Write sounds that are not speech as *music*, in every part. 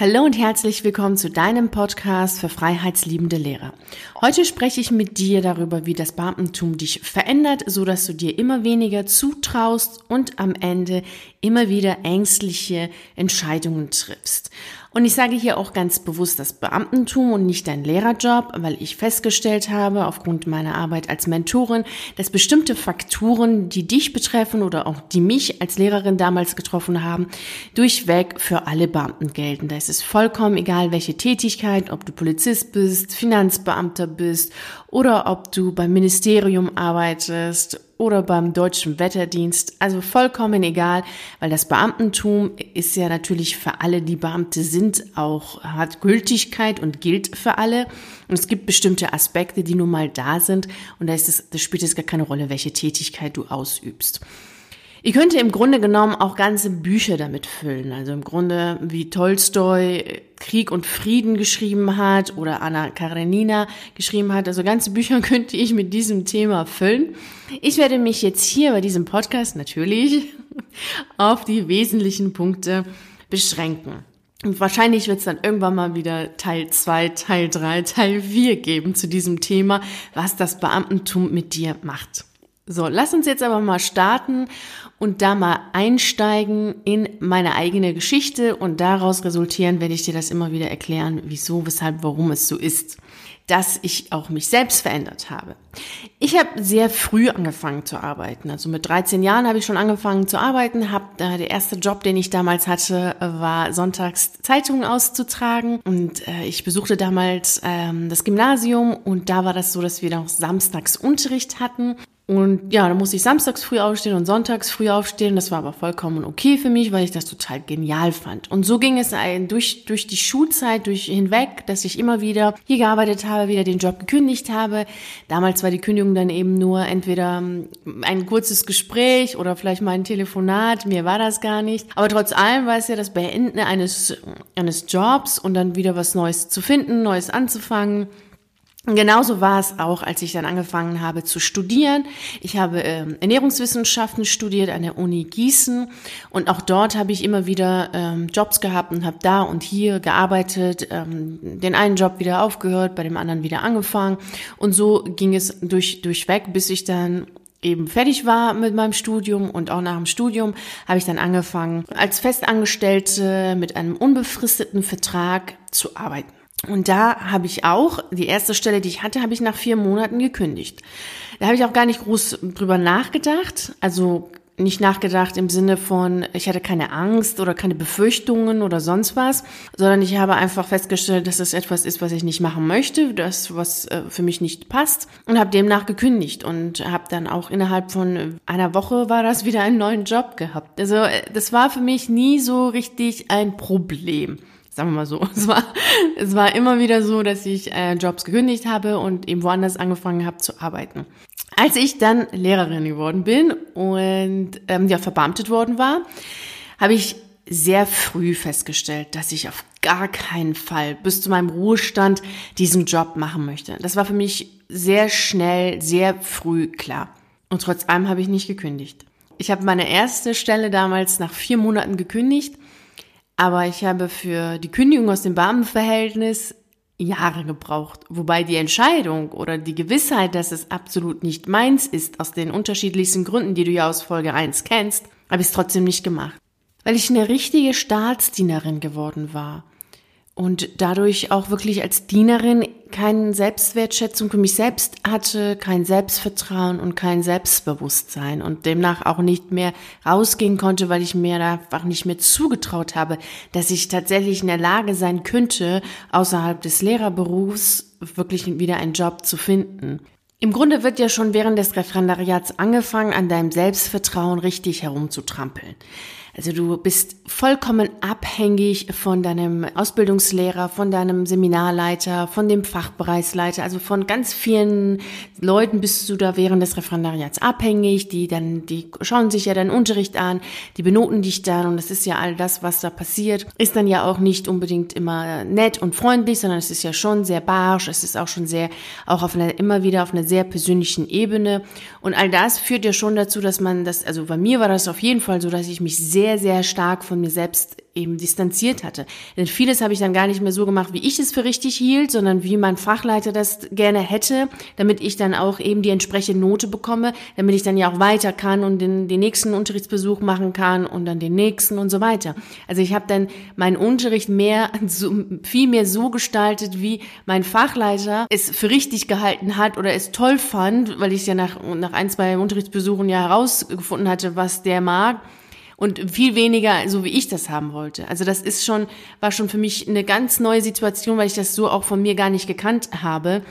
Hallo und herzlich willkommen zu deinem Podcast für freiheitsliebende Lehrer. Heute spreche ich mit dir darüber, wie das Beamtentum dich verändert, so dass du dir immer weniger zutraust und am Ende immer wieder ängstliche Entscheidungen triffst. Und ich sage hier auch ganz bewusst das Beamtentum und nicht dein Lehrerjob, weil ich festgestellt habe, aufgrund meiner Arbeit als Mentorin, dass bestimmte Faktoren, die dich betreffen oder auch die mich als Lehrerin damals getroffen haben, durchweg für alle Beamten gelten. Da ist es vollkommen egal, welche Tätigkeit, ob du Polizist bist, Finanzbeamter bist oder ob du beim Ministerium arbeitest oder beim deutschen Wetterdienst. Also vollkommen egal, weil das Beamtentum ist ja natürlich für alle, die Beamte sind, auch hat Gültigkeit und gilt für alle. Und es gibt bestimmte Aspekte, die nun mal da sind. Und da ist es, das spielt es gar keine Rolle, welche Tätigkeit du ausübst. Ihr könnt im Grunde genommen auch ganze Bücher damit füllen. Also im Grunde, wie Tolstoi Krieg und Frieden geschrieben hat oder Anna Karenina geschrieben hat. Also ganze Bücher *laughs* könnte ich mit diesem Thema füllen. Ich werde mich jetzt hier bei diesem Podcast natürlich *laughs* auf die wesentlichen Punkte beschränken. Und wahrscheinlich wird es dann irgendwann mal wieder Teil 2, Teil 3, Teil 4 geben zu diesem Thema, was das Beamtentum mit dir macht. So, lass uns jetzt aber mal starten und da mal einsteigen in meine eigene Geschichte und daraus resultieren werde ich dir das immer wieder erklären, wieso, weshalb, warum es so ist, dass ich auch mich selbst verändert habe. Ich habe sehr früh angefangen zu arbeiten. Also mit 13 Jahren habe ich schon angefangen zu arbeiten. Hab, äh, der erste Job, den ich damals hatte, war sonntags Zeitungen auszutragen. Und äh, ich besuchte damals ähm, das Gymnasium und da war das so, dass wir noch samstags Unterricht hatten. Und ja, dann musste ich samstags früh aufstehen und sonntags früh aufstehen. Das war aber vollkommen okay für mich, weil ich das total genial fand. Und so ging es durch, durch die Schulzeit durch hinweg, dass ich immer wieder hier gearbeitet habe, wieder den Job gekündigt habe. Damals war die Kündigung dann eben nur entweder ähm, ein kurzes Gespräch oder vielleicht mal ein Telefonat. Mir war das gar nicht. Aber trotz allem war es ja das Beenden eines, eines Jobs und dann wieder was Neues zu finden, Neues anzufangen. Genauso war es auch, als ich dann angefangen habe zu studieren. Ich habe ähm, Ernährungswissenschaften studiert an der Uni Gießen und auch dort habe ich immer wieder ähm, Jobs gehabt und habe da und hier gearbeitet, ähm, den einen Job wieder aufgehört, bei dem anderen wieder angefangen und so ging es durch durchweg, bis ich dann eben fertig war mit meinem Studium und auch nach dem Studium habe ich dann angefangen als Festangestellte mit einem unbefristeten Vertrag zu arbeiten. Und da habe ich auch, die erste Stelle, die ich hatte, habe ich nach vier Monaten gekündigt. Da habe ich auch gar nicht groß drüber nachgedacht. Also nicht nachgedacht im Sinne von, ich hatte keine Angst oder keine Befürchtungen oder sonst was, sondern ich habe einfach festgestellt, dass es etwas ist, was ich nicht machen möchte, das, was äh, für mich nicht passt und habe demnach gekündigt und habe dann auch innerhalb von einer Woche war das wieder einen neuen Job gehabt. Also äh, das war für mich nie so richtig ein Problem sagen wir mal so. *laughs* Es war, es war immer wieder so, dass ich äh, Jobs gekündigt habe und eben woanders angefangen habe zu arbeiten. Als ich dann Lehrerin geworden bin und ähm, ja verbeamtet worden war, habe ich sehr früh festgestellt, dass ich auf gar keinen Fall bis zu meinem Ruhestand diesen Job machen möchte. Das war für mich sehr schnell, sehr früh klar. Und trotz allem habe ich nicht gekündigt. Ich habe meine erste Stelle damals nach vier Monaten gekündigt aber ich habe für die Kündigung aus dem Beamtenverhältnis Jahre gebraucht. Wobei die Entscheidung oder die Gewissheit, dass es absolut nicht meins ist, aus den unterschiedlichsten Gründen, die du ja aus Folge 1 kennst, habe ich es trotzdem nicht gemacht. Weil ich eine richtige Staatsdienerin geworden war und dadurch auch wirklich als Dienerin keine Selbstwertschätzung für mich selbst hatte, kein Selbstvertrauen und kein Selbstbewusstsein und demnach auch nicht mehr rausgehen konnte, weil ich mir einfach nicht mehr zugetraut habe, dass ich tatsächlich in der Lage sein könnte, außerhalb des Lehrerberufs wirklich wieder einen Job zu finden. Im Grunde wird ja schon während des Referendariats angefangen, an deinem Selbstvertrauen richtig herumzutrampeln. Also du bist vollkommen abhängig von deinem Ausbildungslehrer, von deinem Seminarleiter, von dem Fachbereichsleiter, also von ganz vielen Leuten bist du da während des Referendariats abhängig, die dann, die schauen sich ja deinen Unterricht an, die benoten dich dann. Und das ist ja all das, was da passiert, ist dann ja auch nicht unbedingt immer nett und freundlich, sondern es ist ja schon sehr barsch, es ist auch schon sehr, auch auf einer, immer wieder auf einer sehr persönlichen Ebene. Und all das führt ja schon dazu, dass man das, also bei mir war das auf jeden Fall so, dass ich mich sehr sehr, sehr stark von mir selbst eben distanziert hatte. Denn vieles habe ich dann gar nicht mehr so gemacht, wie ich es für richtig hielt, sondern wie mein Fachleiter das gerne hätte, damit ich dann auch eben die entsprechende Note bekomme, damit ich dann ja auch weiter kann und den, den nächsten Unterrichtsbesuch machen kann und dann den nächsten und so weiter. Also ich habe dann meinen Unterricht mehr, *laughs* so, viel mehr so gestaltet, wie mein Fachleiter es für richtig gehalten hat oder es toll fand, weil ich ja nach, nach ein, zwei Unterrichtsbesuchen ja herausgefunden hatte, was der mag und viel weniger so wie ich das haben wollte. Also das ist schon war schon für mich eine ganz neue Situation, weil ich das so auch von mir gar nicht gekannt habe.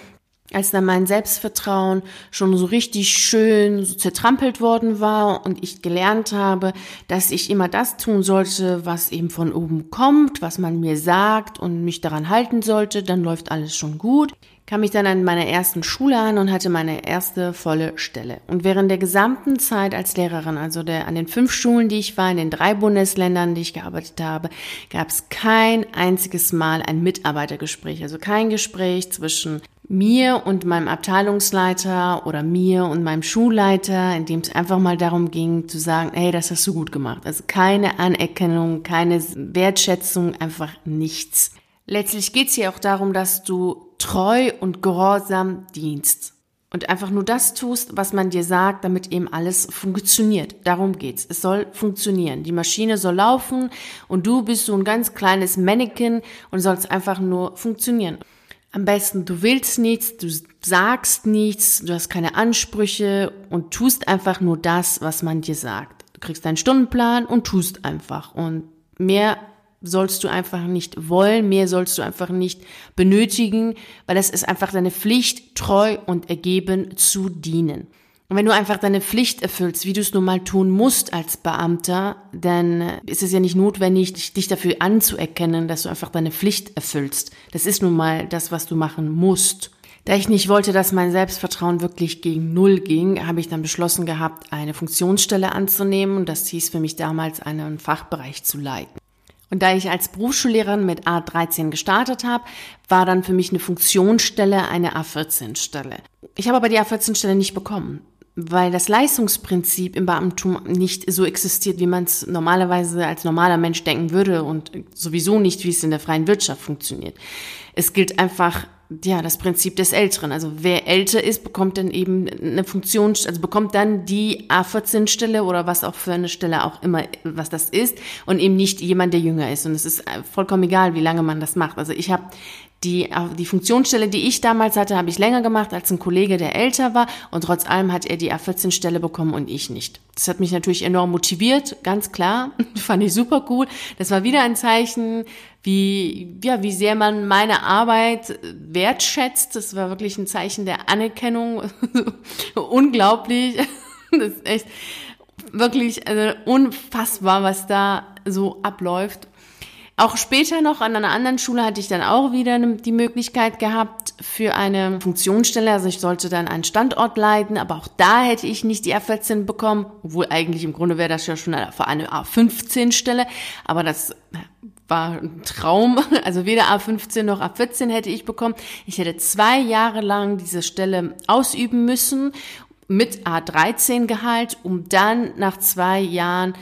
Als dann mein Selbstvertrauen schon so richtig schön so zertrampelt worden war und ich gelernt habe, dass ich immer das tun sollte, was eben von oben kommt, was man mir sagt und mich daran halten sollte, dann läuft alles schon gut kam ich dann an meiner ersten Schule an und hatte meine erste volle Stelle. Und während der gesamten Zeit als Lehrerin, also der, an den fünf Schulen, die ich war, in den drei Bundesländern, die ich gearbeitet habe, gab es kein einziges Mal ein Mitarbeitergespräch, also kein Gespräch zwischen mir und meinem Abteilungsleiter oder mir und meinem Schulleiter, in dem es einfach mal darum ging zu sagen, hey, das hast du gut gemacht. Also keine Anerkennung, keine Wertschätzung, einfach nichts. Letztlich geht es hier auch darum, dass du treu und gehorsam dienst und einfach nur das tust, was man dir sagt, damit eben alles funktioniert. Darum geht's. Es soll funktionieren. Die Maschine soll laufen und du bist so ein ganz kleines Mannequin und sollst einfach nur funktionieren. Am besten, du willst nichts, du sagst nichts, du hast keine Ansprüche und tust einfach nur das, was man dir sagt. Du kriegst deinen Stundenplan und tust einfach. Und mehr sollst du einfach nicht wollen, mehr sollst du einfach nicht benötigen, weil es ist einfach deine Pflicht, treu und ergeben zu dienen. Und wenn du einfach deine Pflicht erfüllst, wie du es nun mal tun musst als Beamter, dann ist es ja nicht notwendig, dich dafür anzuerkennen, dass du einfach deine Pflicht erfüllst. Das ist nun mal das, was du machen musst. Da ich nicht wollte, dass mein Selbstvertrauen wirklich gegen Null ging, habe ich dann beschlossen gehabt, eine Funktionsstelle anzunehmen und das hieß für mich damals, einen Fachbereich zu leiten. Und da ich als Berufsschullehrerin mit A13 gestartet habe, war dann für mich eine Funktionsstelle eine A14-Stelle. Ich habe aber die A14-Stelle nicht bekommen, weil das Leistungsprinzip im Beamtum nicht so existiert, wie man es normalerweise als normaler Mensch denken würde und sowieso nicht, wie es in der freien Wirtschaft funktioniert. Es gilt einfach ja, das Prinzip des Älteren. Also wer älter ist, bekommt dann eben eine Funktion, also bekommt dann die A14-Stelle oder was auch für eine Stelle auch immer, was das ist und eben nicht jemand, der jünger ist. Und es ist vollkommen egal, wie lange man das macht. Also ich habe die, die Funktionsstelle, die ich damals hatte, habe ich länger gemacht als ein Kollege, der älter war. Und trotz allem hat er die A14-Stelle bekommen und ich nicht. Das hat mich natürlich enorm motiviert, ganz klar. *laughs* Fand ich super cool. Das war wieder ein Zeichen, wie, ja, wie sehr man meine Arbeit wertschätzt. Das war wirklich ein Zeichen der Anerkennung. *laughs* Unglaublich. *laughs* Das ist echt wirklich also unfassbar, was da so abläuft. Auch später noch an einer anderen Schule hatte ich dann auch wieder die Möglichkeit gehabt für eine Funktionsstelle. Also ich sollte dann einen Standort leiten, aber auch da hätte ich nicht die A14 bekommen, obwohl eigentlich im Grunde wäre das ja schon eine A15-Stelle. Aber das war ein Traum. *laughs* Also weder A15 noch A14 hätte ich bekommen. Ich hätte zwei Jahre lang diese Stelle ausüben müssen mit A13 Gehalt, um dann nach zwei Jahren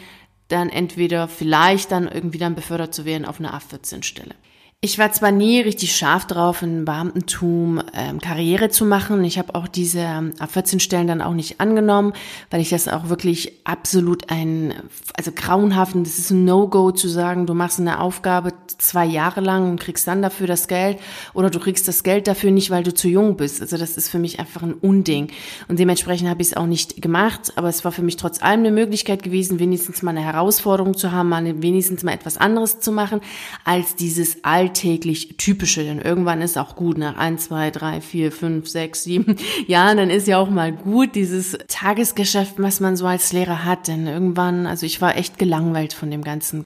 dann entweder vielleicht dann irgendwie dann befördert zu werden auf eine A14-Stelle. Ich war zwar nie richtig scharf drauf, in Beamtentum ähm, Karriere zu machen. Ich habe auch diese ähm, A14-Stellen dann auch nicht angenommen, weil ich das auch wirklich absolut ein, also grauenhaften, das ist ein No-Go zu sagen, du machst eine Aufgabe zwei Jahre lang und kriegst dann dafür das Geld oder du kriegst das Geld dafür nicht, weil du zu jung bist. Also das ist für mich einfach ein Unding. Und dementsprechend habe ich es auch nicht gemacht, aber es war für mich trotz allem eine Möglichkeit gewesen, wenigstens mal eine Herausforderung zu haben, mal wenigstens mal etwas anderes zu machen, als dieses alte alltäglich typische, denn irgendwann ist auch gut, nach ein, zwei, drei, vier, fünf, sechs, sieben *laughs* Jahren, dann ist ja auch mal gut, dieses Tagesgeschäft, was man so als Lehrer hat, denn irgendwann, also ich war echt gelangweilt von dem Ganzen.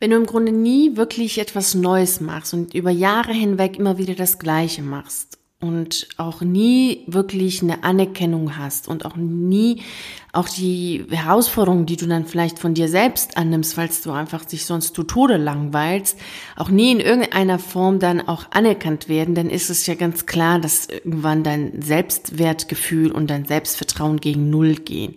Wenn du im Grunde nie wirklich etwas Neues machst und über Jahre hinweg immer wieder das Gleiche machst, und auch nie wirklich eine Anerkennung hast und auch nie auch die Herausforderungen, die du dann vielleicht von dir selbst annimmst, falls du einfach dich sonst zu Tode langweilst, auch nie in irgendeiner Form dann auch anerkannt werden, dann ist es ja ganz klar, dass irgendwann dein Selbstwertgefühl und dein Selbstvertrauen gegen Null gehen.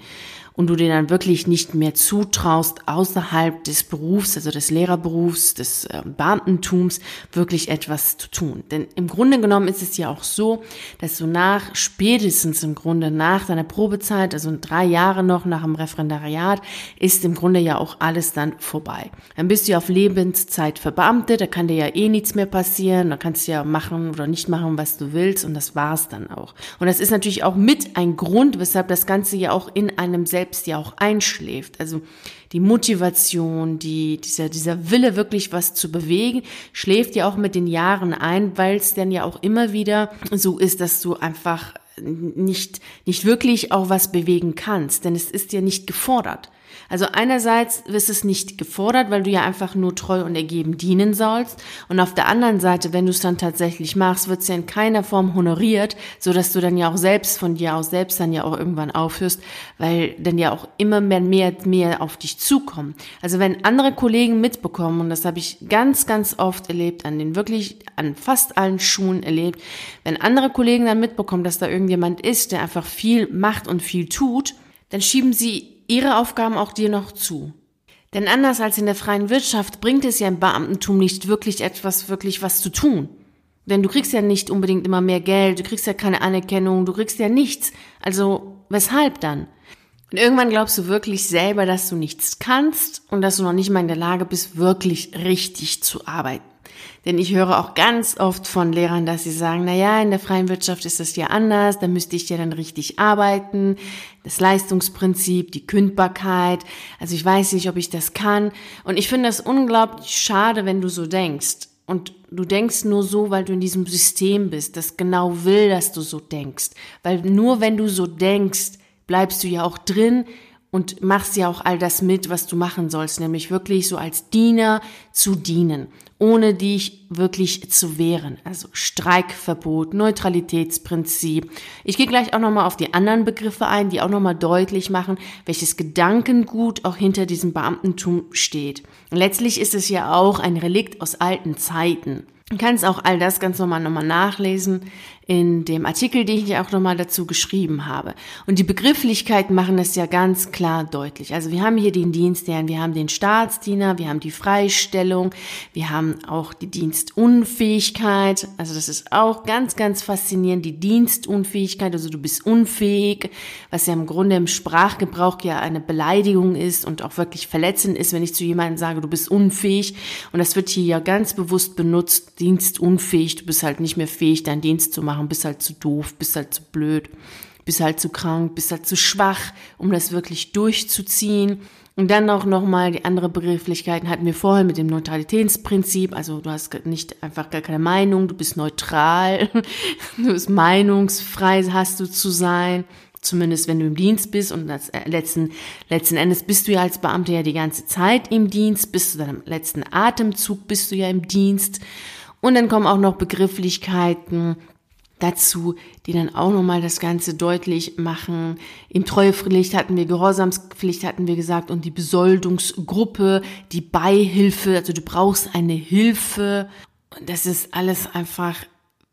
Und du dir dann wirklich nicht mehr zutraust, außerhalb des Berufs, also des Lehrerberufs, des äh, Beamtentums, wirklich etwas zu tun. Denn im Grunde genommen ist es ja auch so, dass du nach, spätestens im Grunde nach deiner Probezeit, also drei Jahre noch nach dem Referendariat, ist im Grunde ja auch alles dann vorbei. Dann bist du ja auf Lebenszeit verbeamtet, da kann dir ja eh nichts mehr passieren, da kannst du ja machen oder nicht machen, was du willst und das war's dann auch. Und das ist natürlich auch mit ein Grund, weshalb das Ganze ja auch in einem selbst selbst ja auch einschläft. Also die Motivation, die, dieser, dieser Wille, wirklich was zu bewegen, schläft ja auch mit den Jahren ein, weil es dann ja auch immer wieder so ist, dass du einfach nicht, nicht wirklich auch was bewegen kannst, denn es ist ja nicht gefordert. Also einerseits wirst es nicht gefordert, weil du ja einfach nur treu und ergeben dienen sollst. Und auf der anderen Seite, wenn du es dann tatsächlich machst, wird es ja in keiner Form honoriert, so dass du dann ja auch selbst von dir aus selbst dann ja auch irgendwann aufhörst, weil dann ja auch immer mehr, mehr, mehr auf dich zukommen. Also wenn andere Kollegen mitbekommen, und das habe ich ganz, ganz oft erlebt, an den wirklich, an fast allen Schulen erlebt, wenn andere Kollegen dann mitbekommen, dass da irgendjemand ist, der einfach viel macht und viel tut, dann schieben sie ihre Aufgaben auch dir noch zu. Denn anders als in der freien Wirtschaft bringt es ja im Beamtentum nicht wirklich etwas, wirklich was zu tun. Denn du kriegst ja nicht unbedingt immer mehr Geld, du kriegst ja keine Anerkennung, du kriegst ja nichts. Also weshalb dann? Und irgendwann glaubst du wirklich selber, dass du nichts kannst und dass du noch nicht mal in der Lage bist, wirklich richtig zu arbeiten. Denn ich höre auch ganz oft von Lehrern, dass sie sagen, na ja, in der freien Wirtschaft ist das ja anders, da müsste ich ja dann richtig arbeiten, das Leistungsprinzip, die Kündbarkeit, also ich weiß nicht, ob ich das kann. Und ich finde das unglaublich schade, wenn du so denkst. Und du denkst nur so, weil du in diesem System bist, das genau will, dass du so denkst. Weil nur wenn du so denkst, bleibst du ja auch drin und machst ja auch all das mit, was du machen sollst, nämlich wirklich so als Diener zu dienen, ohne dich wirklich zu wehren. Also Streikverbot, Neutralitätsprinzip. Ich gehe gleich auch nochmal auf die anderen Begriffe ein, die auch nochmal deutlich machen, welches Gedankengut auch hinter diesem Beamtentum steht. Letztlich ist es ja auch ein Relikt aus alten Zeiten. Du kannst auch all das ganz normal nochmal nachlesen in dem Artikel, den ich auch nochmal dazu geschrieben habe. Und die Begrifflichkeiten machen das ja ganz klar deutlich. Also wir haben hier den Dienstherrn, wir haben den Staatsdiener, wir haben die Freistellung, wir haben auch die Dienstunfähigkeit. Also das ist auch ganz, ganz faszinierend, die Dienstunfähigkeit. Also du bist unfähig, was ja im Grunde im Sprachgebrauch ja eine Beleidigung ist und auch wirklich verletzend ist, wenn ich zu jemandem sage, du bist unfähig. Und das wird hier ja ganz bewusst benutzt, dienstunfähig, du bist halt nicht mehr fähig, deinen Dienst zu machen machen, bist halt zu doof, bist halt zu blöd, bist halt zu krank, bist halt zu schwach, um das wirklich durchzuziehen. Und dann auch nochmal die andere Begrifflichkeiten hatten wir vorher mit dem Neutralitätsprinzip. Also du hast nicht einfach gar keine Meinung, du bist neutral, *laughs* du bist meinungsfrei, hast du zu sein. Zumindest wenn du im Dienst bist und das, äh, letzten, letzten Endes bist du ja als Beamter ja die ganze Zeit im Dienst, bis zu deinem letzten Atemzug bist du ja im Dienst. Und dann kommen auch noch Begrifflichkeiten dazu, die dann auch nochmal das Ganze deutlich machen. Im Treuepflicht hatten wir, Gehorsamspflicht hatten wir gesagt und die Besoldungsgruppe, die Beihilfe, also du brauchst eine Hilfe. Und das ist alles einfach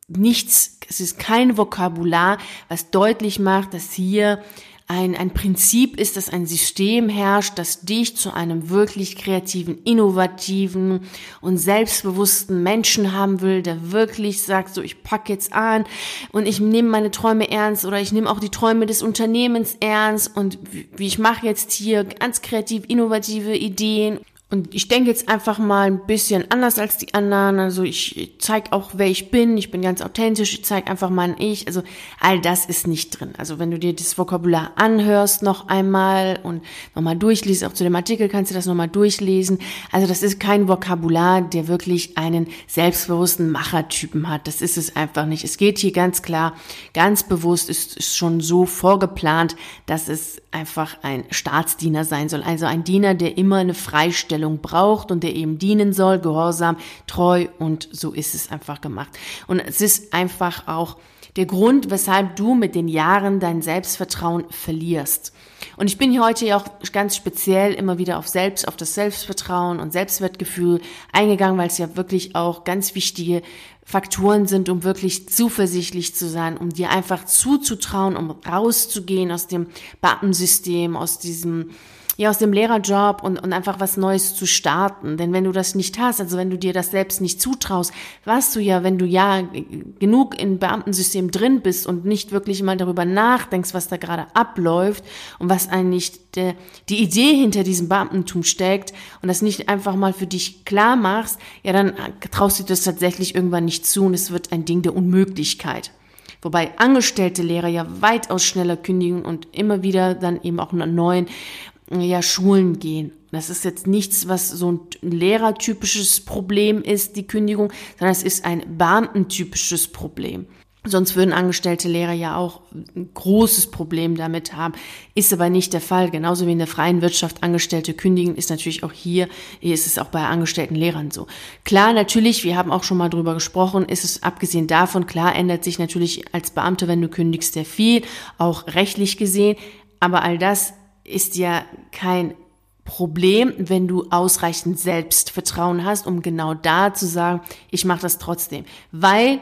nichts, es ist kein Vokabular, was deutlich macht, dass hier ein, ein Prinzip ist, dass ein System herrscht, das dich zu einem wirklich kreativen, innovativen und selbstbewussten Menschen haben will, der wirklich sagt, so ich pack jetzt an und ich nehme meine Träume ernst oder ich nehme auch die Träume des Unternehmens ernst und wie ich mache jetzt hier ganz kreativ innovative Ideen und ich denke jetzt einfach mal ein bisschen anders als die anderen. Also ich zeige auch, wer ich bin. Ich bin ganz authentisch. Ich zeige einfach mein Ich. Also all das ist nicht drin. Also wenn du dir das Vokabular anhörst noch einmal und nochmal durchliest, auch zu dem Artikel kannst du das nochmal durchlesen. Also das ist kein Vokabular, der wirklich einen selbstbewussten Machertypen hat. Das ist es einfach nicht. Es geht hier ganz klar, ganz bewusst, ist, ist schon so vorgeplant, dass es einfach ein Staatsdiener sein soll. Also ein Diener, der immer eine Freistellung Einstellung braucht und der eben dienen soll, gehorsam, treu und so ist es einfach gemacht. Und es ist einfach auch der Grund, weshalb du mit den Jahren dein Selbstvertrauen verlierst. Und ich bin hier heute ja auch ganz speziell immer wieder auf Selbst, auf das Selbstvertrauen und Selbstwertgefühl eingegangen, weil es ja wirklich auch ganz wichtige Faktoren sind, um wirklich zuversichtlich zu sein, um dir einfach zuzutrauen, um rauszugehen aus dem Beamtensystem, aus diesem ja, aus dem Lehrerjob und, und einfach was Neues zu starten. Denn wenn du das nicht hast, also wenn du dir das selbst nicht zutraust, weißt du ja, wenn du ja genug im Beamtensystem drin bist und nicht wirklich mal darüber nachdenkst, was da gerade abläuft und was eigentlich der, die Idee hinter diesem Beamtentum steckt und das nicht einfach mal für dich klar machst, ja, dann traust du dir das tatsächlich irgendwann nicht zu und es wird ein Ding der Unmöglichkeit. Wobei angestellte Lehrer ja weitaus schneller kündigen und immer wieder dann eben auch einen neuen ja, Schulen gehen. Das ist jetzt nichts, was so ein lehrertypisches Problem ist, die Kündigung, sondern es ist ein beamtentypisches Problem. Sonst würden angestellte Lehrer ja auch ein großes Problem damit haben. Ist aber nicht der Fall. Genauso wie in der freien Wirtschaft Angestellte kündigen, ist natürlich auch hier, hier ist es auch bei angestellten Lehrern so. Klar, natürlich, wir haben auch schon mal drüber gesprochen, ist es abgesehen davon, klar ändert sich natürlich als Beamter, wenn du kündigst, sehr viel, auch rechtlich gesehen. Aber all das ist ja kein Problem, wenn du ausreichend Selbstvertrauen hast, um genau da zu sagen, ich mache das trotzdem, weil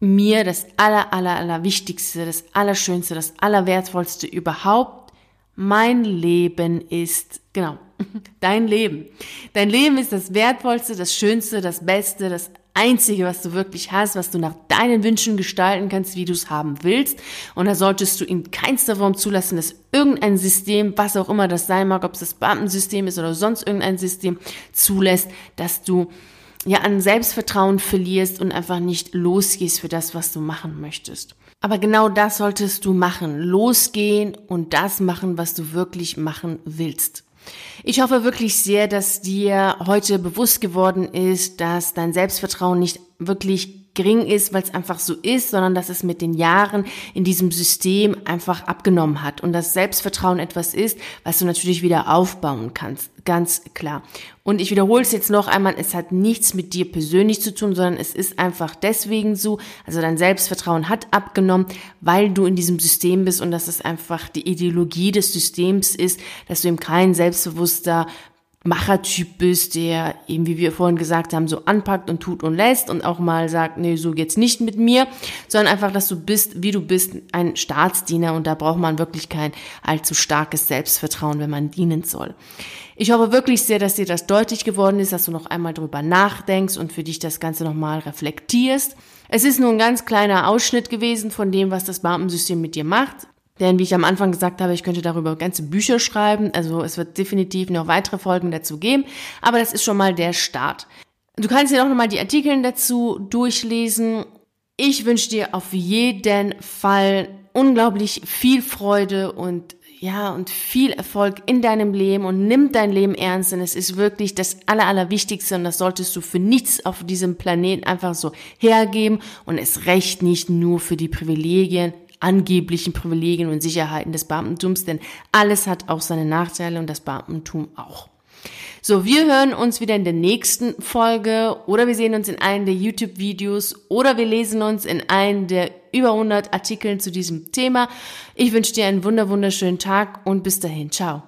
mir das aller aller aller wichtigste, das allerschönste, das allerwertvollste überhaupt mein Leben ist. Genau. *laughs* Dein Leben. Dein Leben ist das wertvollste, das schönste, das beste, das Einzige, was du wirklich hast, was du nach deinen Wünschen gestalten kannst, wie du es haben willst. Und da solltest du in keinster Form zulassen, dass irgendein System, was auch immer das sein mag, ob es das Beamtensystem ist oder sonst irgendein System, zulässt, dass du ja an Selbstvertrauen verlierst und einfach nicht losgehst für das, was du machen möchtest. Aber genau das solltest du machen. Losgehen und das machen, was du wirklich machen willst. Ich hoffe wirklich sehr, dass dir heute bewusst geworden ist, dass dein Selbstvertrauen nicht wirklich gering ist, weil es einfach so ist, sondern dass es mit den Jahren in diesem System einfach abgenommen hat und das Selbstvertrauen etwas ist, was du natürlich wieder aufbauen kannst, ganz klar. Und ich wiederhole es jetzt noch einmal, es hat nichts mit dir persönlich zu tun, sondern es ist einfach deswegen so, also dein Selbstvertrauen hat abgenommen, weil du in diesem System bist und dass es einfach die Ideologie des Systems ist, dass du eben kein selbstbewusster Machertyp bist, der eben, wie wir vorhin gesagt haben, so anpackt und tut und lässt und auch mal sagt, nee, so geht's nicht mit mir, sondern einfach, dass du bist, wie du bist, ein Staatsdiener und da braucht man wirklich kein allzu starkes Selbstvertrauen, wenn man dienen soll. Ich hoffe wirklich sehr, dass dir das deutlich geworden ist, dass du noch einmal drüber nachdenkst und für dich das Ganze nochmal reflektierst. Es ist nur ein ganz kleiner Ausschnitt gewesen von dem, was das Beamtensystem mit dir macht. Denn wie ich am Anfang gesagt habe, ich könnte darüber ganze Bücher schreiben. Also es wird definitiv noch weitere Folgen dazu geben. Aber das ist schon mal der Start. Du kannst dir auch nochmal die Artikel dazu durchlesen. Ich wünsche dir auf jeden Fall unglaublich viel Freude und ja, und viel Erfolg in deinem Leben und nimm dein Leben ernst, denn es ist wirklich das Aller, Allerwichtigste und das solltest du für nichts auf diesem Planeten einfach so hergeben und es recht nicht nur für die Privilegien angeblichen Privilegien und Sicherheiten des Beamtentums, denn alles hat auch seine Nachteile und das Beamtentum auch. So, wir hören uns wieder in der nächsten Folge oder wir sehen uns in einem der YouTube-Videos oder wir lesen uns in einem der über 100 Artikeln zu diesem Thema. Ich wünsche dir einen wunder wunderschönen Tag und bis dahin. Ciao.